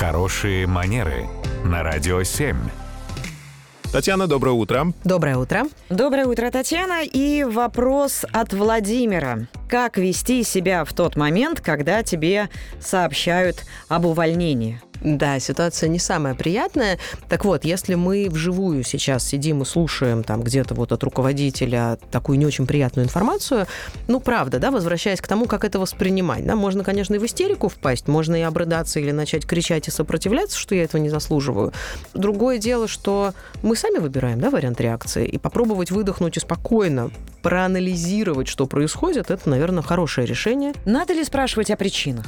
Хорошие манеры на радио 7. Татьяна, доброе утро. Доброе утро. Доброе утро, Татьяна. И вопрос от Владимира. Как вести себя в тот момент, когда тебе сообщают об увольнении? Да, ситуация не самая приятная. Так вот, если мы вживую сейчас сидим и слушаем там где-то вот от руководителя такую не очень приятную информацию, ну, правда, да, возвращаясь к тому, как это воспринимать, да, можно, конечно, и в истерику впасть, можно и обрыдаться или начать кричать и сопротивляться, что я этого не заслуживаю. Другое дело, что мы сами выбираем, да, вариант реакции, и попробовать выдохнуть и спокойно проанализировать, что происходит, это, наверное, хорошее решение. Надо ли спрашивать о причинах?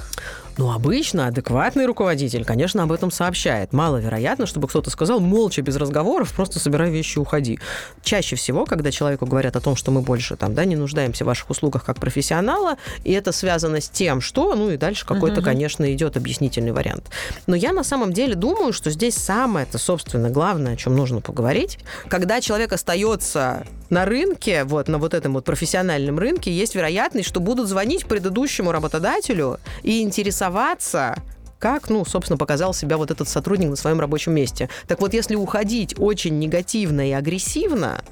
Ну, обычно адекватный руководитель, конечно, об этом сообщает. Маловероятно, чтобы кто-то сказал молча, без разговоров, просто собирай вещи и уходи. Чаще всего, когда человеку говорят о том, что мы больше там, да, не нуждаемся в ваших услугах как профессионала, и это связано с тем, что, ну и дальше какой-то, uh-huh. конечно, идет объяснительный вариант. Но я на самом деле думаю, что здесь самое-то, собственно, главное, о чем нужно поговорить, когда человек остается на рынке, вот на вот этом вот профессиональном рынке, есть вероятность, что будут звонить предыдущему работодателю и интересоваться, как, ну, собственно, показал себя вот этот сотрудник на своем рабочем месте. Так вот, если уходить очень негативно и агрессивно,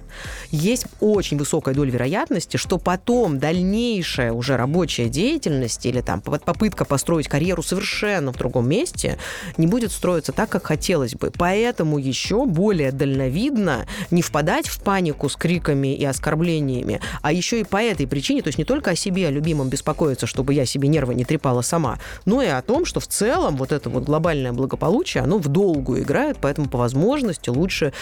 есть очень высокая доля вероятности, что потом дальнейшая уже рабочая деятельность или там попытка построить карьеру совершенно в другом месте не будет строиться так, как хотелось бы. Поэтому еще более дальновидно не впадать в панику с криками и оскорблениями, а еще и по этой причине, то есть не только о себе, о любимом беспокоиться, чтобы я себе нервы не трепала сама, но и о том, что в целом вот это вот глобальное благополучие, оно в долгую играет, поэтому по возможности лучше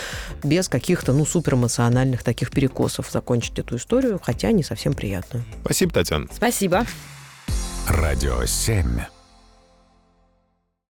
без каких-то, ну, суперэмоциональных таких перекосов закончить эту историю, хотя не совсем приятную. Спасибо, Татьяна. Спасибо. Радио 7.